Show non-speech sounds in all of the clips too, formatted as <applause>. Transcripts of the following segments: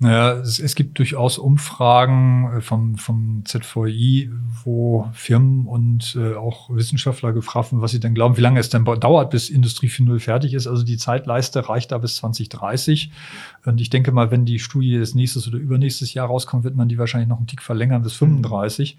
Naja, es, es gibt durchaus Umfragen äh, vom, vom ZVI, wo Firmen und äh, auch Wissenschaftler gefragt werden, was sie denn glauben, wie lange es denn dauert, bis Industrie 4.0 fertig ist. Also die Zeitleiste reicht da bis 2030. Und ich denke mal, wenn die Studie des nächstes oder übernächstes Jahr rauskommt, wird man die wahrscheinlich noch einen Tick verlängern bis 35.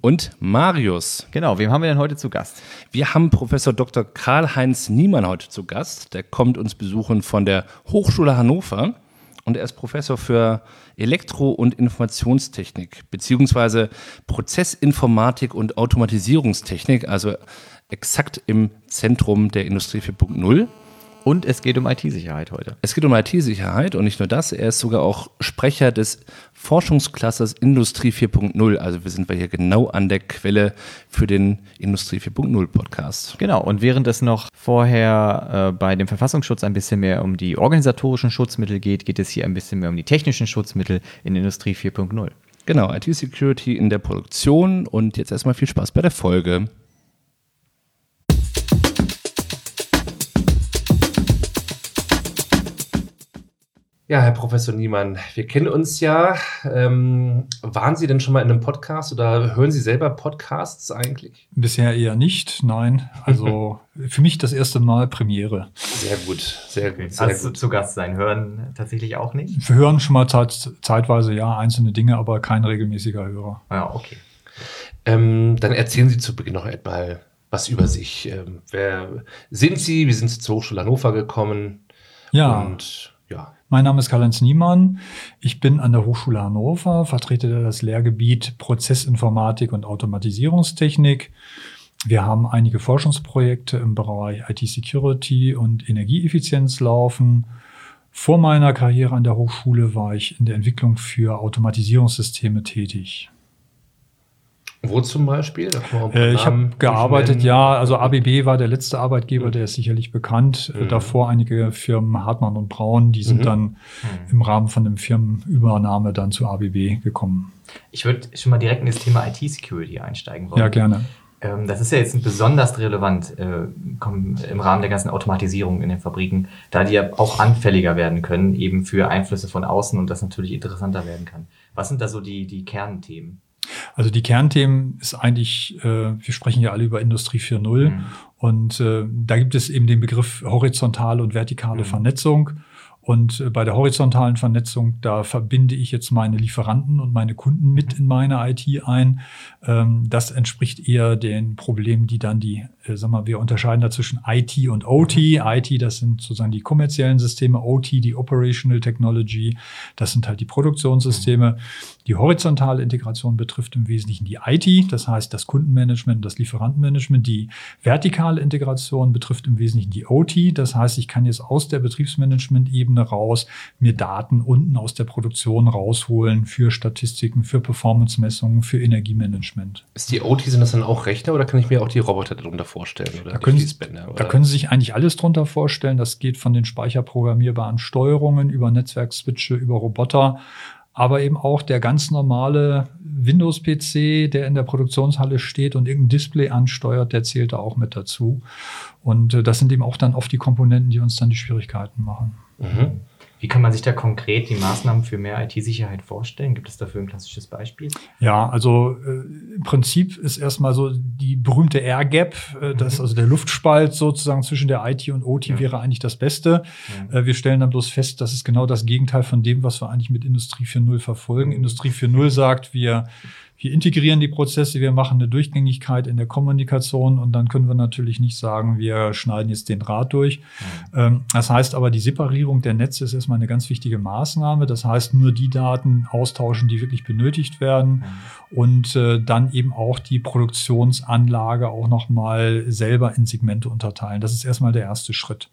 und Marius. Genau, wem haben wir denn heute zu Gast? Wir haben Professor Dr. Karl-Heinz Niemann heute zu Gast. Der kommt uns besuchen von der Hochschule Hannover und er ist Professor für Elektro- und Informationstechnik beziehungsweise Prozessinformatik und Automatisierungstechnik, also exakt im Zentrum der Industrie 4.0. Und es geht um IT-Sicherheit heute. Es geht um IT-Sicherheit und nicht nur das, er ist sogar auch Sprecher des Forschungsklasses Industrie 4.0. Also wir sind hier genau an der Quelle für den Industrie 4.0 Podcast. Genau, und während es noch vorher äh, bei dem Verfassungsschutz ein bisschen mehr um die organisatorischen Schutzmittel geht, geht es hier ein bisschen mehr um die technischen Schutzmittel in Industrie 4.0. Genau, IT-Security in der Produktion und jetzt erstmal viel Spaß bei der Folge. Ja, Herr Professor Niemann, wir kennen uns ja. Ähm, waren Sie denn schon mal in einem Podcast oder hören Sie selber Podcasts eigentlich? Bisher eher nicht, nein. Also <laughs> für mich das erste Mal Premiere. Sehr gut, sehr gut. Sehr also gut. zu Gast sein, hören tatsächlich auch nicht? Wir hören schon mal zeit, zeitweise ja einzelne Dinge, aber kein regelmäßiger Hörer. Ja, ah, okay. Ähm, dann erzählen Sie zu Beginn noch etwas was über sich. Ähm, wer sind Sie? Wie sind Sie zur Hochschule Hannover gekommen? Ja. Und ja. Mein Name ist Karl-Heinz Niemann. Ich bin an der Hochschule Hannover, vertrete das Lehrgebiet Prozessinformatik und Automatisierungstechnik. Wir haben einige Forschungsprojekte im Bereich IT-Security und Energieeffizienz laufen. Vor meiner Karriere an der Hochschule war ich in der Entwicklung für Automatisierungssysteme tätig. Wo zum Beispiel? Äh, ich habe gearbeitet, ja, also ABB war der letzte Arbeitgeber, mhm. der ist sicherlich bekannt. Äh, mhm. Davor einige Firmen, Hartmann und Braun, die sind mhm. dann mhm. im Rahmen von dem Firmenübernahme dann zu ABB gekommen. Ich würde schon mal direkt in das Thema IT-Security einsteigen wollen. Ja, gerne. Ähm, das ist ja jetzt besonders relevant äh, im Rahmen der ganzen Automatisierung in den Fabriken, da die ja auch anfälliger werden können, eben für Einflüsse von außen und das natürlich interessanter werden kann. Was sind da so die, die Kernthemen? Also die Kernthemen ist eigentlich, äh, wir sprechen ja alle über Industrie 4.0 mhm. und äh, da gibt es eben den Begriff horizontale und vertikale mhm. Vernetzung. Und äh, bei der horizontalen Vernetzung, da verbinde ich jetzt meine Lieferanten und meine Kunden mit in meine IT ein. Ähm, das entspricht eher den Problemen, die dann die, sag mal, wir unterscheiden da zwischen IT und OT. IT, das sind sozusagen die kommerziellen Systeme, OT, die Operational Technology, das sind halt die Produktionssysteme. Die horizontale Integration betrifft im Wesentlichen die IT, das heißt das Kundenmanagement, das Lieferantenmanagement. Die vertikale Integration betrifft im Wesentlichen die OT, das heißt, ich kann jetzt aus der Betriebsmanagement-Ebene raus mir Daten unten aus der Produktion rausholen für Statistiken, für Performance-Messungen, für Energiemanagement. Ist die OT, sind das dann auch Rechner oder kann ich mir auch die Roboter darunter vorstellen? Oder da, können Sie, da können Sie sich eigentlich alles drunter vorstellen. Das geht von den speicherprogrammierbaren Steuerungen über Netzwerkswitche, über Roboter aber eben auch der ganz normale Windows-PC, der in der Produktionshalle steht und irgendein Display ansteuert, der zählt da auch mit dazu. Und äh, das sind eben auch dann oft die Komponenten, die uns dann die Schwierigkeiten machen. Mhm. Wie kann man sich da konkret die Maßnahmen für mehr IT-Sicherheit vorstellen? Gibt es dafür ein klassisches Beispiel? Ja, also äh, im Prinzip ist erstmal so die berühmte Air Gap, äh, das mhm. also der Luftspalt sozusagen zwischen der IT und OT ja. wäre eigentlich das Beste. Ja. Äh, wir stellen dann bloß fest, das ist genau das Gegenteil von dem, was wir eigentlich mit Industrie 4.0 verfolgen. Mhm. Industrie 4.0 sagt, wir wir integrieren die Prozesse, wir machen eine Durchgängigkeit in der Kommunikation und dann können wir natürlich nicht sagen, wir schneiden jetzt den Draht durch. Mhm. Das heißt aber, die Separierung der Netze ist erstmal eine ganz wichtige Maßnahme. Das heißt, nur die Daten austauschen, die wirklich benötigt werden mhm. und äh, dann eben auch die Produktionsanlage auch nochmal selber in Segmente unterteilen. Das ist erstmal der erste Schritt.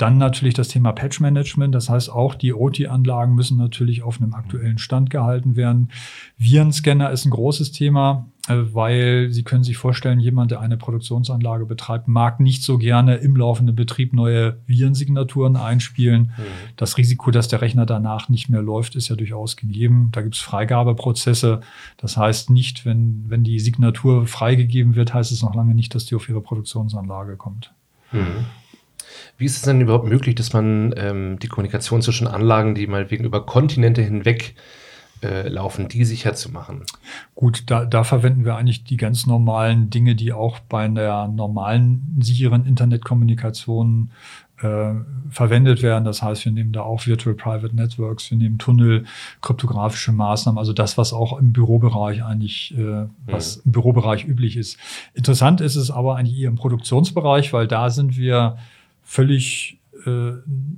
Dann natürlich das Thema Patch-Management. Das heißt, auch die OT-Anlagen müssen natürlich auf einem aktuellen Stand gehalten werden. Virenscanner ist ein großes Thema, äh, weil Sie können sich vorstellen, jemand, der eine Produktionsanlage betreibt, mag nicht so gerne im laufenden Betrieb neue Virensignaturen einspielen. Mhm. Das Risiko, dass der Rechner danach nicht mehr läuft, ist ja durchaus gegeben. Da gibt es Freigabeprozesse. Das heißt nicht, wenn, wenn die Signatur freigegeben wird, heißt es noch lange nicht, dass die auf Ihre Produktionsanlage kommt. Mhm. Wie ist es denn überhaupt möglich, dass man ähm, die Kommunikation zwischen Anlagen, die mal wegen über Kontinente hinweg äh, laufen, die sicher zu machen? Gut, da, da verwenden wir eigentlich die ganz normalen Dinge, die auch bei der normalen sicheren Internetkommunikation äh, verwendet werden. Das heißt, wir nehmen da auch Virtual Private Networks, wir nehmen Tunnel, kryptografische Maßnahmen, also das, was auch im Bürobereich eigentlich, äh, was mhm. im Bürobereich üblich ist. Interessant ist es aber eigentlich eher im Produktionsbereich, weil da sind wir völlig äh,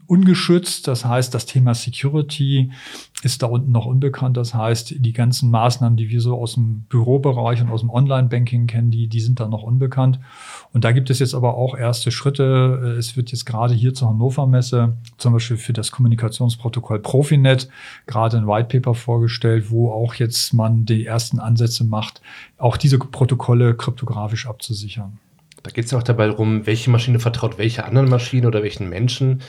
ungeschützt. Das heißt, das Thema Security ist da unten noch unbekannt. Das heißt, die ganzen Maßnahmen, die wir so aus dem Bürobereich und aus dem Online-Banking kennen, die, die sind da noch unbekannt. Und da gibt es jetzt aber auch erste Schritte. Es wird jetzt gerade hier zur Hannover Messe zum Beispiel für das Kommunikationsprotokoll Profinet gerade ein White Paper vorgestellt, wo auch jetzt man die ersten Ansätze macht, auch diese Protokolle kryptografisch abzusichern. Da geht es ja auch dabei darum, welche Maschine vertraut welcher anderen Maschine oder welchen Menschen.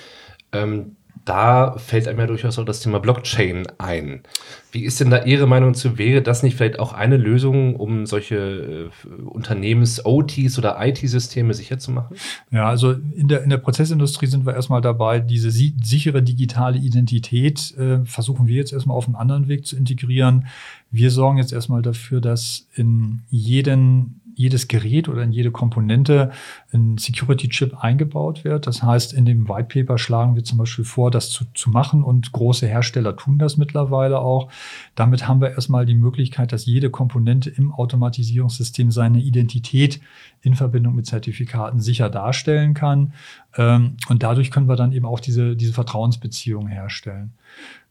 Ähm, da fällt einem ja durchaus auch das Thema Blockchain ein. Wie ist denn da Ihre Meinung zu? Wäre das nicht vielleicht auch eine Lösung, um solche äh, Unternehmens-OTs oder IT-Systeme sicher zu machen? Ja, also in der, in der Prozessindustrie sind wir erstmal dabei, diese si sichere digitale Identität äh, versuchen wir jetzt erstmal auf einen anderen Weg zu integrieren. Wir sorgen jetzt erstmal dafür, dass in jeden jedes Gerät oder in jede Komponente ein Security-Chip eingebaut wird. Das heißt, in dem White Paper schlagen wir zum Beispiel vor, das zu, zu machen und große Hersteller tun das mittlerweile auch. Damit haben wir erstmal die Möglichkeit, dass jede Komponente im Automatisierungssystem seine Identität in Verbindung mit Zertifikaten sicher darstellen kann. Ähm, und dadurch können wir dann eben auch diese, diese Vertrauensbeziehung herstellen.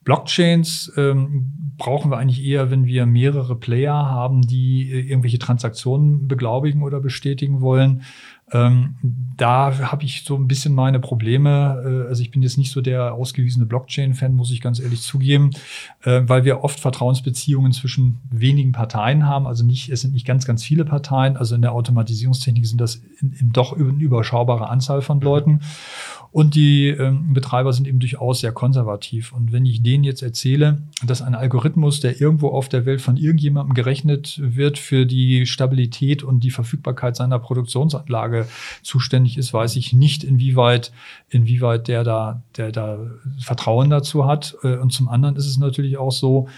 Blockchains ähm, brauchen wir eigentlich eher, wenn wir mehrere Player haben, die äh, irgendwelche Transaktionen beglaubigen oder bestätigen wollen. Ähm, da habe ich so ein bisschen meine Probleme. Äh, also ich bin jetzt nicht so der ausgewiesene Blockchain-Fan, muss ich ganz ehrlich zugeben, äh, weil wir oft Vertrauensbeziehungen zwischen wenigen Parteien haben. Also nicht, es sind nicht ganz, ganz viele Parteien. Also in der Automatisierungstechnik sind das in, in doch eine überschaubare Anzahl von mhm. Leuten. Und die ähm, Betreiber sind eben durchaus sehr konservativ. Und wenn ich denen jetzt erzähle, dass ein Algorithmus, der irgendwo auf der Welt von irgendjemandem gerechnet wird, für die Stabilität und die Verfügbarkeit seiner Produktionsanlage zuständig ist, weiß ich nicht, inwieweit, inwieweit der da, der da Vertrauen dazu hat. Äh, und zum anderen ist es natürlich auch so,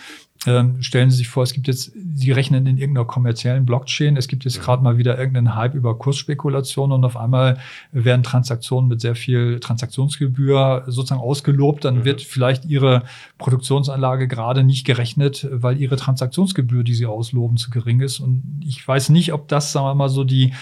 ähm, stellen Sie sich vor, es gibt jetzt, Sie rechnen in irgendeiner kommerziellen Blockchain, es gibt jetzt gerade mal wieder irgendeinen Hype über Kursspekulation und auf einmal werden Transaktionen mit sehr viel Transaktionsgebühr sozusagen ausgelobt, dann mhm. wird vielleicht Ihre Produktionsanlage gerade nicht gerechnet, weil Ihre Transaktionsgebühr, die Sie ausloben, zu gering ist. Und ich weiß nicht, ob das, sagen wir mal so, die,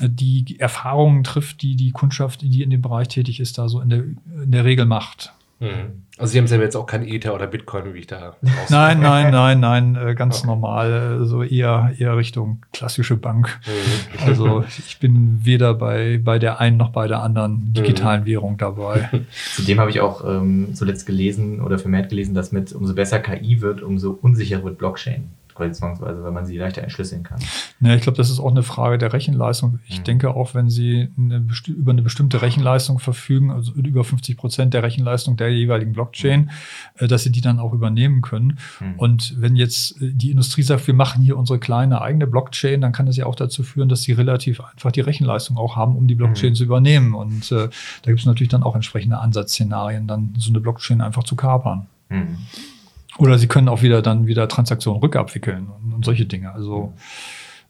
die Erfahrungen trifft, die die Kundschaft, die in dem Bereich tätig ist, da so in der, in der Regel macht. Mhm. Also Sie haben selber jetzt auch kein Ether oder Bitcoin, wie ich da <laughs> Nein, nein, <laughs> nein, nein, äh, ganz okay. normal, äh, so eher, eher Richtung klassische Bank. Mhm. Also <laughs> ich bin weder bei, bei der einen noch bei der anderen digitalen mhm. Währung dabei. Zudem habe ich auch ähm, zuletzt gelesen oder vermehrt gelesen, dass mit umso besser KI wird, umso unsicherer wird Blockchain quasi zwangsweise, weil man sie leichter entschlüsseln kann. Ja, ich glaube, das ist auch eine Frage der Rechenleistung. Ich mhm. denke auch, wenn Sie eine über eine bestimmte Rechenleistung verfügen, also über 50 Prozent der Rechenleistung der jeweiligen Blockchain, mhm. Äh, dass Sie die dann auch übernehmen können. Mhm. Und wenn jetzt äh, die Industrie sagt, wir machen hier unsere kleine eigene Blockchain, dann kann das ja auch dazu führen, dass sie relativ einfach die Rechenleistung auch haben, um die Blockchain mhm. zu übernehmen. Und äh, da gibt es natürlich dann auch entsprechende Ansatzszenarien, dann so eine Blockchain einfach zu kapern. Mhm. Oder sie können auch wieder dann wieder Transaktionen rückabwickeln und, solche Dinge. Also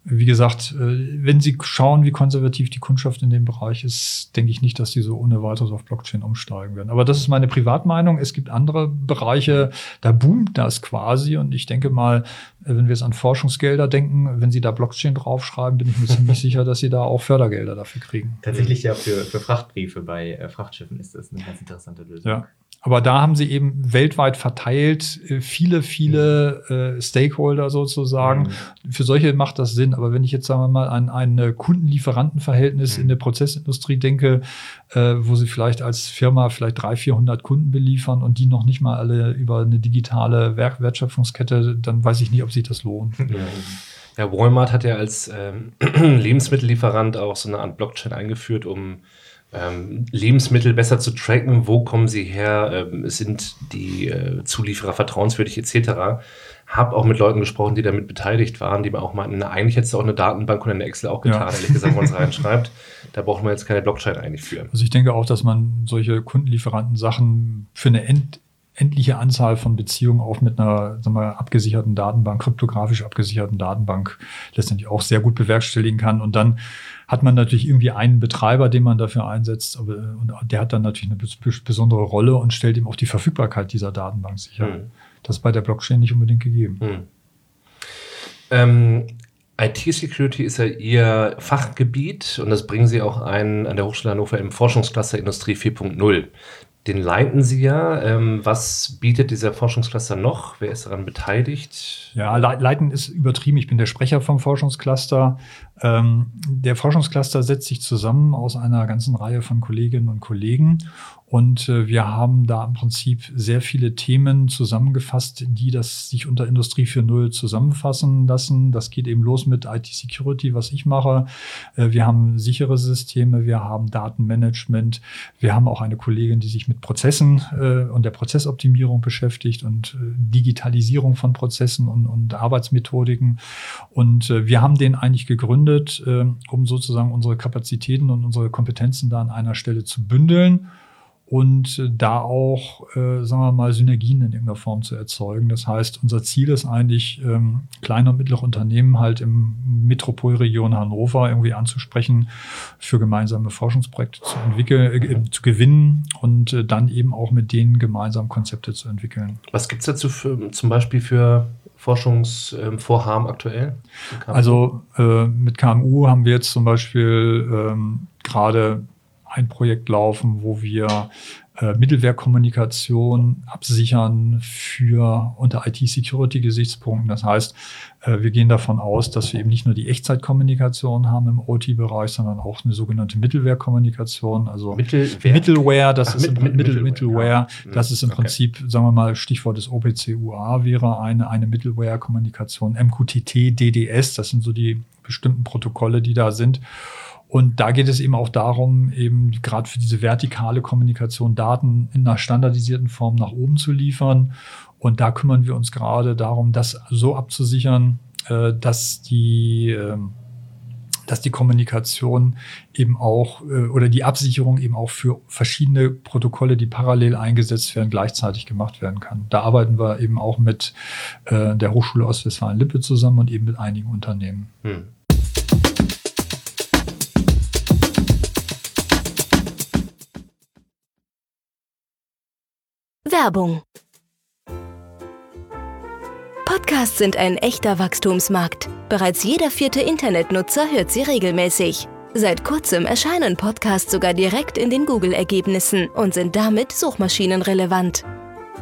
wie gesagt, äh, wenn Sie schauen, wie konservativ die Kundschaft in dem Bereich ist, denke ich nicht, dass die so ohne weiteres auf Blockchain umsteigen werden. Aber das ist meine Privatmeinung. Es gibt andere Bereiche, da boomt das quasi. Und ich denke mal, wenn wir jetzt an Forschungsgelder denken, wenn Sie da Blockchain draufschreiben, bin ich mir ziemlich <laughs> sicher, dass Sie da auch Fördergelder dafür kriegen. Tatsächlich ja für, für Frachtbriefe bei äh, Frachtschiffen ist das eine ganz interessante Lösung. Ja. Aber da haben sie eben weltweit verteilt äh, viele, viele äh, Stakeholder sozusagen. Mhm. Für solche macht das Sinn. Aber wenn ich jetzt, sagen wir mal, an ein Kunden-Lieferanten-Verhältnis mhm. in der Prozessindustrie denke, äh, wo sie vielleicht als Firma vielleicht 300, 400 Kunden beliefern und die noch nicht mal alle über eine digitale Werk Wertschöpfungskette, dann weiß ich nicht, ob sich das lohnt. Ja. Ja, Walmart hat ja als ähm, <clears throat> Lebensmittellieferant auch so eine Art Blockchain eingeführt, um Lebensmittel besser zu tracken, wo kommen sie her, ähm, sind die äh, Zulieferer vertrauenswürdig etc. Habe auch mit Leuten gesprochen, die damit beteiligt waren, die mir auch meinten, na, eigentlich hättest du auch eine Datenbank und eine Excel auch getan, ja. ehrlich gesagt, wo man es <laughs> reinschreibt. Da braucht man jetzt keine Blockchain eigentlich für. Also ich denke auch, dass man solche Kundenlieferanten-Sachen für eine End endliche Anzahl von Beziehungen auch mit einer sagen wir, abgesicherten Datenbank, kryptografisch abgesicherten Datenbank letztendlich auch sehr gut bewerkstelligen kann. Und dann hat man natürlich irgendwie einen Betreiber, den man dafür einsetzt, aber und der hat dann natürlich eine besondere Rolle und stellt ihm auch die Verfügbarkeit dieser Datenbank sicher. Mhm. Das ist bei der Blockchain nicht unbedingt gegeben. Mhm. Ähm, IT-Security ist ja Ihr Fachgebiet und das bringen Sie auch ein an der Hochschule Hannover im Forschungscluster Industrie 4.0. Den leiten Sie ja. Ähm, was bietet dieser Forschungscluster noch? Wer ist daran beteiligt? Ja, leiten ist übertrieben. Ich bin der Sprecher vom Forschungscluster. Ähm, der Forschungscluster setzt sich zusammen aus einer ganzen Reihe von Kolleginnen und Kollegen und äh, wir haben da im Prinzip sehr viele Themen zusammengefasst, die das sich unter Industrie 4.0 zusammenfassen lassen. Das geht eben los mit IT-Security, was ich mache. Äh, wir haben sichere Systeme, wir haben Datenmanagement. Wir haben auch eine Kollegin, die sich mit Prozessen äh, und der Prozessoptimierung beschäftigt und äh, Digitalisierung von Prozessen und, und Arbeitsmethodiken. Und äh, wir haben den eigentlich gegründet, um sozusagen unsere Kapazitäten und unsere Kompetenzen da an einer Stelle zu bündeln und äh, da auch, äh, sagen wir mal, Synergien in irgendeiner Form zu erzeugen. Das heißt, unser Ziel ist eigentlich, ähm, kleine und mittlere Unternehmen halt im Metropolregion Hannover irgendwie anzusprechen, für gemeinsame Forschungsprojekte zu entwickeln, äh, zu gewinnen und äh, dann eben auch mit denen gemeinsam Konzepte zu entwickeln. Was gibt's dazu für, zum Beispiel für Forschungsvorhaben aktuell? Also äh, mit KMU haben wir jetzt zum Beispiel ähm, gerade ein Projekt laufen, wo wir äh, Mittelwerkkommunikation absichern für unter IT-Security-Gesichtspunkten. Das heißt, äh, wir gehen davon aus, dass wir eben nicht nur die Echtzeitkommunikation haben im OT-Bereich, sondern auch eine sogenannte Mittelwerkkommunikation, also Mittelwerk? Middleware, das Ach, ist mit, im, Mittel, Middleware, ja. das ist im okay. Prinzip, sagen wir mal, Stichwort des OPC-UA wäre eine, eine Mittelware-Kommunikation, MQTT, DDS, das sind so die bestimmten Protokolle, die da sind. Und da geht es eben auch darum, eben gerade für diese vertikale Kommunikation Daten in einer standardisierten Form nach oben zu liefern. Und da kümmern wir uns gerade darum, das so abzusichern, äh, dass die, äh, dass die Kommunikation eben auch äh, oder die Absicherung eben auch für verschiedene Protokolle, die parallel eingesetzt werden, gleichzeitig gemacht werden kann. Da arbeiten wir eben auch mit äh, der Hochschule Ostwestfalen-Lippe zusammen und eben mit einigen Unternehmen. Hm. Werbung. Podcasts sind ein echter Wachstumsmarkt. Bereits jeder vierte Internetnutzer hört sie regelmäßig. Seit kurzem erscheinen Podcasts sogar direkt in den Google-Ergebnissen und sind damit suchmaschinenrelevant.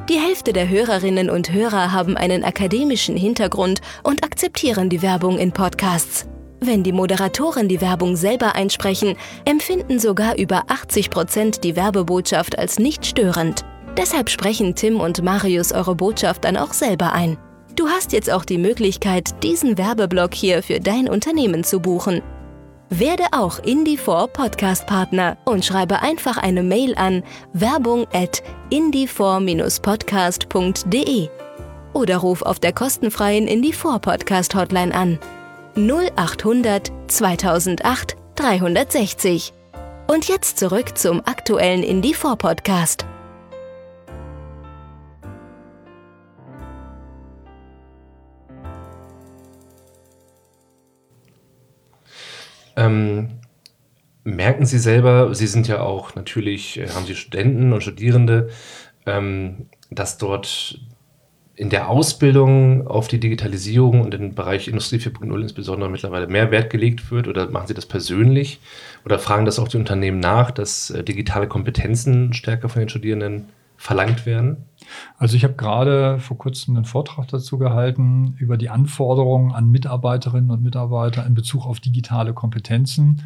Die Hälfte der Hörerinnen und Hörer haben einen akademischen Hintergrund und akzeptieren die Werbung in Podcasts. Wenn die Moderatoren die Werbung selber einsprechen, empfinden sogar über 80 Prozent die Werbebotschaft als nicht störend. Deshalb sprechen Tim und Marius eure Botschaft dann auch selber ein. Du hast jetzt auch die Möglichkeit, diesen Werbeblock hier für dein Unternehmen zu buchen. Werde auch Indie4 Podcast Partner und schreibe einfach eine Mail an werbung at indie4-podcast.de oder ruf auf der kostenfreien Indie4 Podcast Hotline an 0800 2008 360. Und jetzt zurück zum aktuellen Indie4 Podcast. Ähm, merken Sie selber, Sie sind ja auch natürlich, äh, haben Sie Studenten und Studierende, ähm, dass dort in der Ausbildung auf die Digitalisierung und den Bereich Industrie 4.0 insbesondere mittlerweile mehr Wert gelegt wird oder machen Sie das persönlich oder fragen das auch die Unternehmen nach, dass äh, digitale Kompetenzen stärker von den Studierenden verlangt werden? Also ich habe gerade vor kurzem einen Vortrag dazu gehalten über die Anforderungen an Mitarbeiterinnen und Mitarbeiter in Bezug auf digitale Kompetenzen.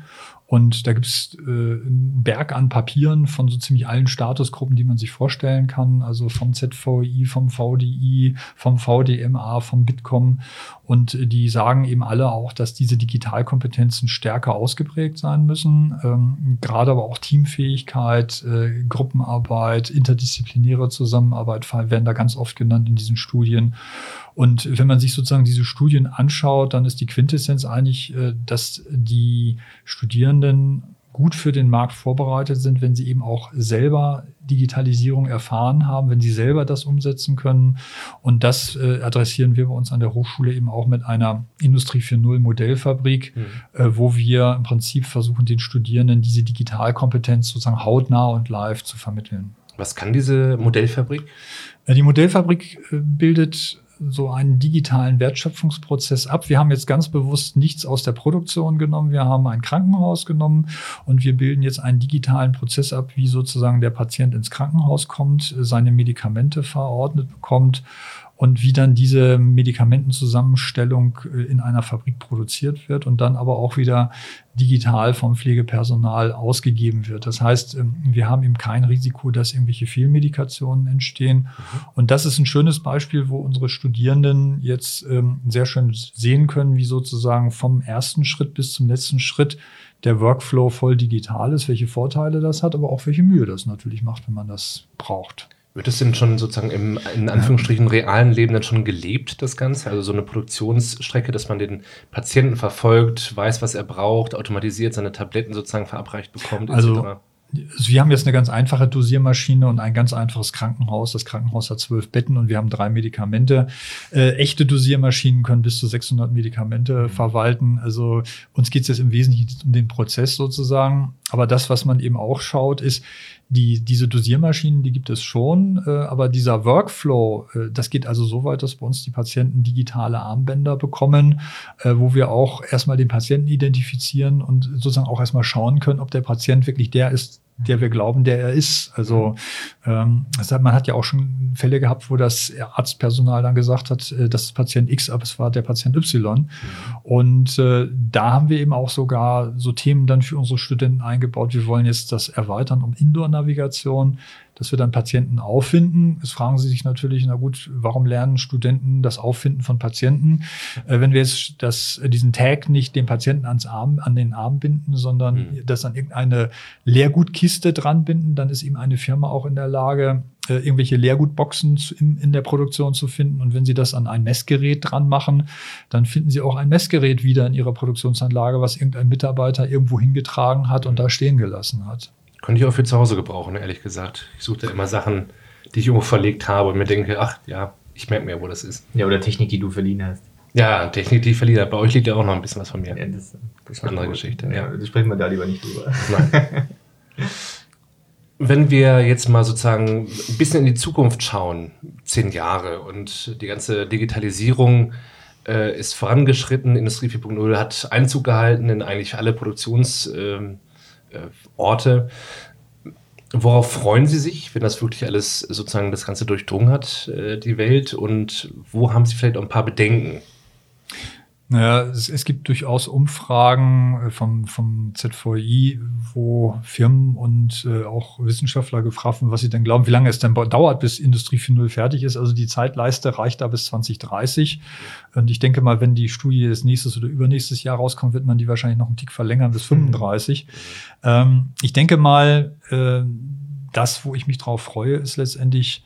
Und da gibt es äh, einen Berg an Papieren von so ziemlich allen Statusgruppen, die man sich vorstellen kann. Also vom ZVI, vom VDI, vom VDMA, vom Bitkom. Und die sagen eben alle auch, dass diese Digitalkompetenzen stärker ausgeprägt sein müssen. Ähm, gerade aber auch Teamfähigkeit, äh, Gruppenarbeit, interdisziplinäre Zusammenarbeit werden da ganz oft genannt in diesen Studien. Und wenn man sich sozusagen diese Studien anschaut, dann ist die Quintessenz eigentlich, äh, dass die Studierenden gut für den Markt vorbereitet sind, wenn sie eben auch selber Digitalisierung erfahren haben, wenn sie selber das umsetzen können. Und das äh, adressieren wir bei uns an der Hochschule eben auch mit einer Industrie 4.0 Modellfabrik, mhm. äh, wo wir im Prinzip versuchen, den Studierenden diese Digitalkompetenz sozusagen hautnah und live zu vermitteln. Was kann diese Modellfabrik? Äh, die Modellfabrik äh, bildet so einen digitalen Wertschöpfungsprozess ab. Wir haben jetzt ganz bewusst nichts aus der Produktion genommen. Wir haben ein Krankenhaus genommen und wir bilden jetzt einen digitalen Prozess ab, wie sozusagen der Patient ins Krankenhaus kommt, seine Medikamente verordnet bekommt und wie dann diese Medikamentenzusammenstellung äh, in einer Fabrik produziert wird und dann aber auch wieder digital vom Pflegepersonal ausgegeben wird. Das heißt, ähm, wir haben eben kein Risiko, dass irgendwelche Fehlmedikationen entstehen. Mhm. Und das ist ein schönes Beispiel, wo unsere Studierenden jetzt ähm, sehr schön sehen können, wie sozusagen vom ersten Schritt bis zum letzten Schritt der Workflow voll digital ist, welche Vorteile das hat, aber auch welche Mühe das natürlich macht, wenn man das braucht. Wird es denn schon sozusagen im, in Anführungsstrichen, realen Leben dann schon gelebt, das Ganze? Also so eine Produktionsstrecke, dass man den Patienten verfolgt, weiß, was er braucht, automatisiert seine Tabletten sozusagen verabreicht bekommt, also, etc.? Also wir haben jetzt eine ganz einfache Dosiermaschine und ein ganz einfaches Krankenhaus. Das Krankenhaus hat zwölf Betten und wir haben drei Medikamente. Äh, echte Dosiermaschinen können bis zu 600 Medikamente mhm. verwalten. Also uns geht es jetzt im Wesentlichen um den Prozess sozusagen. Aber das, was man eben auch schaut, ist, die, diese Dosiermaschinen, die gibt es schon, äh, aber dieser Workflow, äh, das geht also so weit, dass bei uns die Patienten digitale Armbänder bekommen, äh, wo wir auch erstmal den Patienten identifizieren und sozusagen auch erstmal schauen können, ob der Patient wirklich der ist, der wir glauben, der er ist. Also ähm, man hat ja auch schon Fälle gehabt, wo das Arztpersonal dann gesagt hat, äh, das ist Patient X, aber es war der Patient Y. Mhm. Und äh, da haben wir eben auch sogar so Themen dann für unsere Studenten eingebaut. Wir wollen jetzt das erweitern um Indoor-Navigation dass wir dann Patienten auffinden. Jetzt fragen Sie sich natürlich, na gut, warum lernen Studenten das Auffinden von Patienten? Äh, wenn wir jetzt das, diesen Tag nicht dem Patienten ans Arm, an den Arm binden, sondern mhm. das an irgendeine Leergutkiste dran binden, dann ist eben eine Firma auch in der Lage, äh, irgendwelche Leergutboxen in, in der Produktion zu finden. Und wenn Sie das an ein Messgerät dran machen, dann finden Sie auch ein Messgerät wieder in Ihrer Produktionsanlage, was irgendein Mitarbeiter irgendwo hingetragen hat und da stehen gelassen hat. Könnte ich auch für zu Hause gebrauchen, ehrlich gesagt. Ich suche da immer Sachen, die ich irgendwo verlegt habe und mir denke, ach ja, ich merke mir, wo das ist. Ja, oder Technik, die du verliehen hast. Ja, Technik, die ich verliehen habe. Bei euch liegt ja auch noch ein bisschen was von mir. Ja, das, das ist eine andere Geschichte. Ja, ja. sprechen wir da lieber nicht drüber. Nein. <laughs> Wenn wir jetzt mal sozusagen ein bisschen in die Zukunft schauen, zehn Jahre und die ganze Digitalisierung äh, ist vorangeschritten, Industrie 4.0 hat Einzug gehalten in eigentlich alle Produktions- äh, Orte. Worauf freuen Sie sich, wenn das wirklich alles sozusagen das Ganze durchdrungen hat, äh, die Welt? Und wo haben Sie vielleicht auch ein paar Bedenken? Naja, es, es gibt durchaus Umfragen äh, vom, vom ZVI, wo Firmen und äh, auch Wissenschaftler gefragt werden, was sie denn glauben, wie lange es denn dauert, bis Industrie 4.0 fertig ist. Also die Zeitleiste reicht da bis 2030. Und ich denke mal, wenn die Studie des nächstes oder übernächstes Jahr rauskommt, wird man die wahrscheinlich noch einen Tick verlängern bis 35. Mhm. Ähm, ich denke mal, äh, das, wo ich mich drauf freue, ist letztendlich,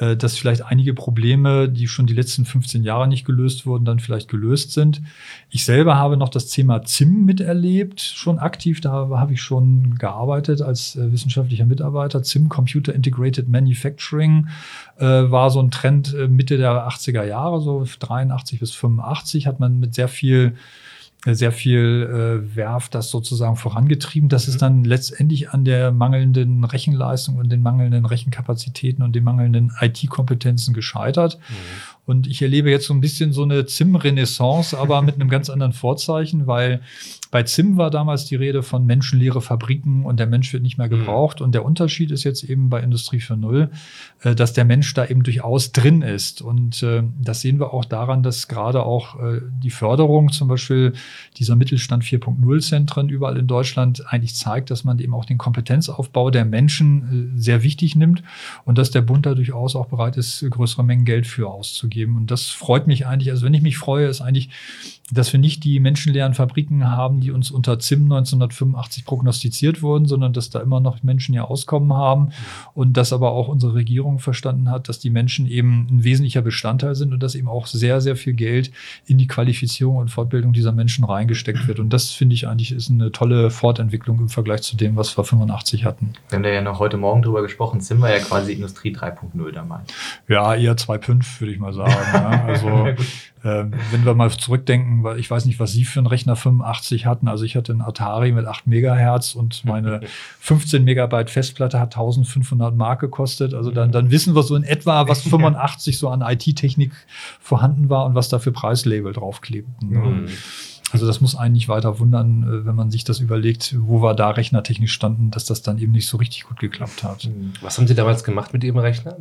äh, dass vielleicht einige Probleme, die schon die letzten 15 Jahre nicht gelöst wurden, dann vielleicht gelöst sind. Ich selber habe noch das Thema ZIM miterlebt, schon aktiv. Da habe ich schon gearbeitet als äh, wissenschaftlicher Mitarbeiter. ZIM, Computer Integrated Manufacturing, äh, war so ein Trend äh, Mitte der 80er Jahre, so 83 bis 85, hat man mit sehr viel sehr viel äh, Werft das sozusagen vorangetrieben. Das ist mhm. dann letztendlich an der mangelnden Rechenleistung und den mangelnden Rechenkapazitäten und den mangelnden IT-Kompetenzen gescheitert. Mhm. Und ich erlebe jetzt so ein bisschen so eine ZIM-Renaissance, aber mit einem ganz anderen Vorzeichen, weil bei ZIM war damals die Rede von menschenleere Fabriken und der Mensch wird nicht mehr mhm. gebraucht. Und der Unterschied ist jetzt eben bei Industrie 4.0, äh, dass der Mensch da eben durchaus drin ist. Und äh, das sehen wir auch daran, dass gerade auch äh, die Förderung zum Beispiel dieser Mittelstand 4.0 Zentren überall in Deutschland eigentlich zeigt, dass man eben auch den Kompetenzaufbau der Menschen sehr wichtig nimmt und dass der Bund da durchaus auch bereit ist, größere Mengen Geld für auszugeben. Und das freut mich eigentlich. Also wenn ich mich freue, ist eigentlich dass wir nicht die menschenleeren Fabriken haben, die uns unter ZIM 1985 prognostiziert wurden, sondern dass da immer noch Menschen ihr Auskommen haben und dass aber auch unsere Regierung verstanden hat, dass die Menschen eben ein wesentlicher Bestandteil sind und dass eben auch sehr, sehr viel Geld in die Qualifizierung und Fortbildung dieser Menschen reingesteckt wird. Und das finde ich eigentlich ist eine tolle Fortentwicklung im Vergleich zu dem, was wir 85 hatten. Wir haben da ja noch heute Morgen drüber gesprochen. ZIM war ja quasi Industrie 3.0 damals. Ja, eher 2.5 würde ich mal sagen. ja. Also <laughs> äh, wenn wir mal zurückdenken, weil ich weiß nicht, was Sie für einen Rechner 85 hatten. Also ich hatte einen Atari mit 8 Megahertz und meine <laughs> 15 Megabyte Festplatte hat 1500 Mark gekostet. Also dann, dann wissen wir so in etwa, was 85 so an IT-Technik vorhanden war und was da für Preislabel draufklebten. Ne? Mhm. Also das muss einen nicht weiter wundern, äh, wenn man sich das überlegt, wo wir da rechnertechnisch standen, dass das dann eben nicht so richtig gut geklappt hat. Hm. Was haben Sie damals gemacht mit Ihrem Rechner?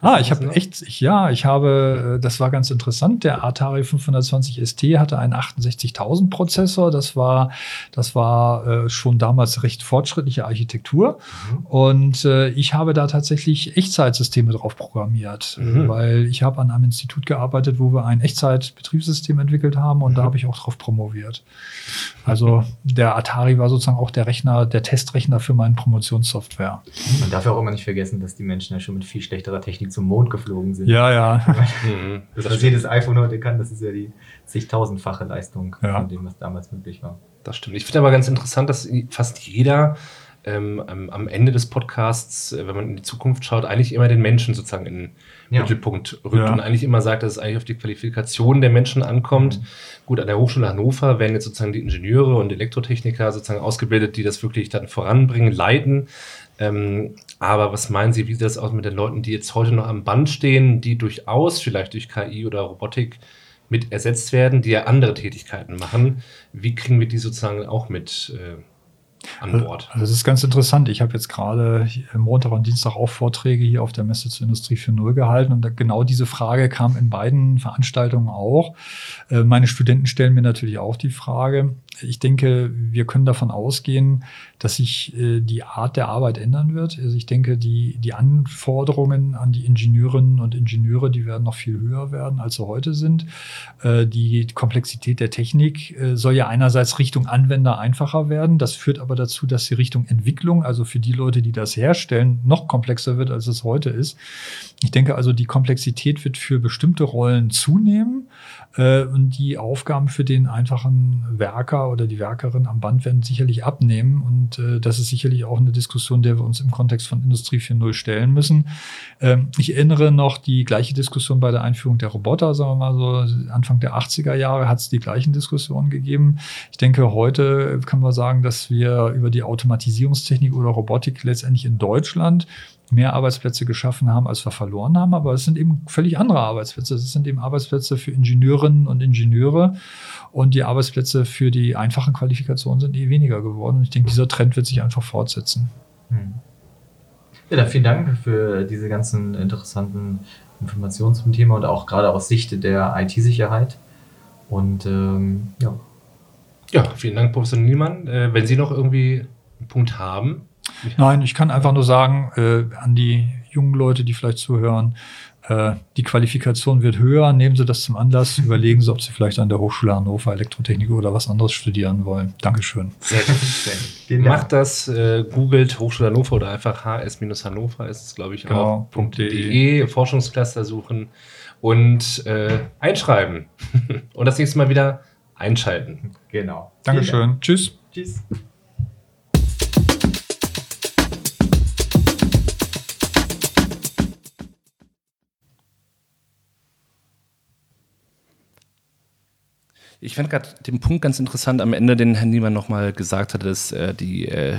ah, ich habe echt, ich, ja, ich habe, äh, das war ganz interessant. Der Atari 520 ST hatte einen 68.000 Prozessor. Das war, das war äh, schon damals recht fortschrittliche Architektur. Mhm. Und ich habe da tatsächlich Echtzeitsysteme drauf programmiert, mhm. weil ich habe an einem Institut gearbeitet, wo wir ein Echtzeitbetriebssystem entwickelt haben und mhm. da habe ich auch drauf promoviert promoviert. Also der Atari war sozusagen auch der Rechner, der Testrechner für meine Promotionssoftware. Man darf ja auch immer nicht vergessen, dass die Menschen ja schon mit viel schlechterer Technik zum Mond geflogen sind. Ja, ja. <laughs> Mhm. Das, was jedes iPhone heute kann, das ist ja die zigtausendfache Leistung ja. von dem, was damals möglich war. Das stimmt. Ich finde aber ganz interessant, dass fast jeder ähm, am Ende des Podcasts, äh, wenn man in die Zukunft schaut, eigentlich immer den Menschen sozusagen in den ja. Mittelpunkt rückt ja. und eigentlich immer sagt, dass es eigentlich auf die Qualifikation der Menschen ankommt. Mhm. Gut, an der Hochschule Hannover werden jetzt sozusagen die Ingenieure und Elektrotechniker sozusagen ausgebildet, die das wirklich dann voranbringen, leiten. Ähm, aber was meinen Sie, wie sieht das aus mit den Leuten, die jetzt heute noch am Band stehen, die durchaus vielleicht durch KI oder Robotik mit ersetzt werden, die ja andere Tätigkeiten machen? Wie kriegen wir die sozusagen auch mit? Äh, an Bord. Also das ist ganz interessant. Ich habe jetzt gerade Montag und Dienstag auch Vorträge hier auf der Messe zur Industrie 4.0 gehalten und genau diese Frage kam in beiden Veranstaltungen auch. Äh, meine Studenten stellen mir natürlich auch die Frage. Ich denke, wir können davon ausgehen, dass sich äh, die Art der Arbeit ändern wird. Also ich denke, die, die Anforderungen an die Ingenieurinnen und Ingenieure, die werden noch viel höher werden, als sie heute sind. Äh, die Komplexität der Technik äh, soll ja einerseits Richtung Anwender einfacher werden. Das führt aber dazu, dass die Richtung Entwicklung, also für die Leute, die das herstellen, noch komplexer wird, als es heute ist. Ich denke also, die Komplexität wird für bestimmte Rollen zunehmen und die Aufgaben für den einfachen Werker oder die Werkerin am Band werden sicherlich abnehmen. Und äh, das ist sicherlich auch eine Diskussion, der wir uns im Kontext von Industrie 4.0 stellen müssen. Ähm, ich erinnere noch die gleiche Diskussion bei der Einführung der Roboter, sagen wir mal so, Anfang der 80er Jahre hat es die gleichen Diskussionen gegeben. Ich denke, heute kann man sagen, dass wir über die Automatisierungstechnik oder Robotik letztendlich in Deutschland mehr Arbeitsplätze geschaffen haben, als wir verloren haben. Aber es sind eben völlig andere Arbeitsplätze. Es sind eben Arbeitsplätze für Ingenieurinnen und Ingenieure. Und die Arbeitsplätze für die einfachen Qualifikationen sind eh weniger geworden. Und ich denke, dieser Trend wird sich einfach fortsetzen. Hm. Ja, dann vielen Dank für diese ganzen interessanten Informationen zum Thema und auch gerade aus Sicht der IT-Sicherheit. Und ähm, ja. Ja, vielen Dank, Professor Niemann. Äh, wenn Sie noch irgendwie einen Punkt haben, Nein, ich kann einfach nur sagen, äh, an die jungen Leute, die vielleicht zuhören, äh, die Qualifikation wird höher. Nehmen Sie das zum Anlass. <laughs> Überlegen Sie, ob Sie vielleicht an der Hochschule Hannover Elektrotechnik oder was anderes studieren wollen. Dankeschön. Sehr gut. <laughs> Macht das, äh, googelt Hochschule Hannover oder einfach hs-hannover ist es, glaube ich, genau, auch. .de, Forschungscluster suchen und äh, einschreiben. <laughs> und das nächste Mal wieder einschalten. Genau. Dankeschön. Tschüss. Tschüss. Ich fand gerade den Punkt ganz interessant am Ende, den Herr Niemann nochmal gesagt hat, dass äh, die, äh,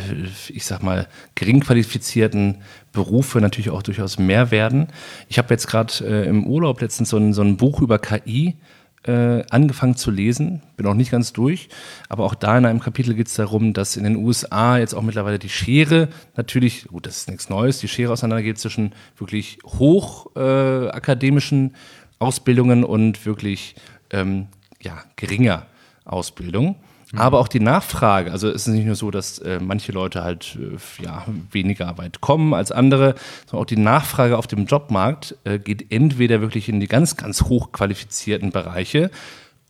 ich sag mal, gering qualifizierten Berufe natürlich auch durchaus mehr werden. Ich habe jetzt gerade äh, im Urlaub letztens so ein, so ein Buch über KI äh, angefangen zu lesen, bin auch nicht ganz durch, aber auch da in einem Kapitel geht es darum, dass in den USA jetzt auch mittlerweile die Schere natürlich, gut, das ist nichts Neues, die Schere auseinandergeht zwischen wirklich hochakademischen äh, Ausbildungen und wirklich ähm, ja, geringer Ausbildung. Aber auch die Nachfrage, also es ist nicht nur so, dass äh, manche Leute halt äh, ja, weniger weit kommen als andere, sondern auch die Nachfrage auf dem Jobmarkt äh, geht entweder wirklich in die ganz, ganz hochqualifizierten Bereiche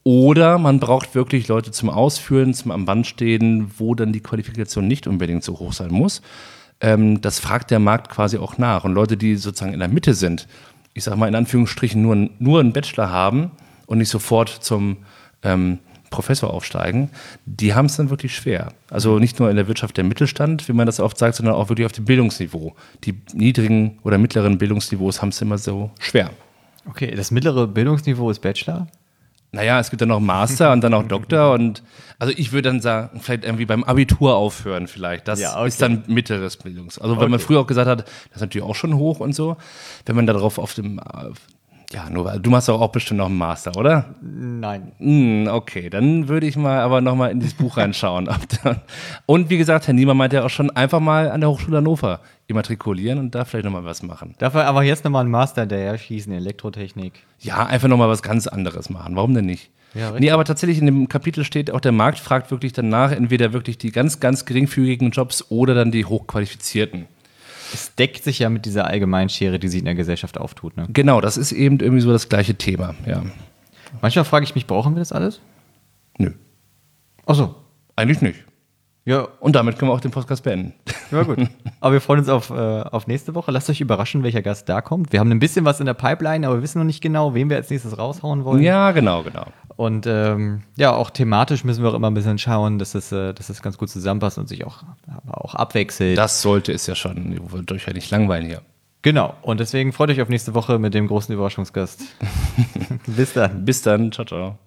oder man braucht wirklich Leute zum Ausführen, zum am Band stehen, wo dann die Qualifikation nicht unbedingt so hoch sein muss. Ähm, das fragt der Markt quasi auch nach. Und Leute, die sozusagen in der Mitte sind, ich sage mal in Anführungsstrichen nur, nur einen Bachelor haben und nicht sofort zum ähm, Professor aufsteigen, die haben es dann wirklich schwer. Also nicht nur in der Wirtschaft der Mittelstand, wie man das oft sagt, sondern auch wirklich auf dem Bildungsniveau. Die niedrigen oder mittleren Bildungsniveaus haben es immer so schwer. Okay, das mittlere Bildungsniveau ist Bachelor? Naja, es gibt dann noch Master und dann auch <laughs> Doktor und also ich würde dann sagen, vielleicht irgendwie beim Abitur aufhören vielleicht. Das ja, okay. ist dann mittleres Bildungs. Also wenn okay. man früher auch gesagt hat, das ist natürlich auch schon hoch und so, wenn man darauf auf dem ja, nur du machst doch auch bestimmt noch einen Master, oder? Nein. Hm, okay, dann würde ich mal aber nochmal in dieses Buch reinschauen. <laughs> und wie gesagt, Herr Niemann meinte ja auch schon, einfach mal an der Hochschule Hannover immatrikulieren und da vielleicht nochmal was machen. Darf er aber jetzt nochmal einen Master der schießen, Elektrotechnik? Ja, einfach nochmal was ganz anderes machen. Warum denn nicht? Ja, nee, aber tatsächlich in dem Kapitel steht auch, der Markt fragt wirklich danach, entweder wirklich die ganz, ganz geringfügigen Jobs oder dann die hochqualifizierten es deckt sich ja mit dieser Allgemeinschere, die sich in der Gesellschaft auftut. Ne? Genau, das ist eben irgendwie so das gleiche Thema, ja. Manchmal frage ich mich, brauchen wir das alles? Nö. Achso. Eigentlich nicht. Ja. Und damit können wir auch den Podcast beenden. Ja, gut. <laughs> Aber wir freuen uns auf, äh, auf nächste Woche. Lasst euch überraschen, welcher Gast da kommt. Wir haben ein bisschen was in der Pipeline, aber wir wissen noch nicht genau, wen wir als nächstes raushauen wollen. Ja, genau, genau. Und ähm, ja, auch thematisch müssen wir auch immer ein bisschen schauen, dass es, äh, dass es ganz gut zusammenpasst und sich auch, auch abwechselt. Das sollte es ja schon. Ihr wollt euch ja nicht langweilen hier. Genau. Und deswegen freut euch auf nächste Woche mit dem großen Überraschungsgast. <laughs> Bis dann. Bis dann. Ciao, ciao.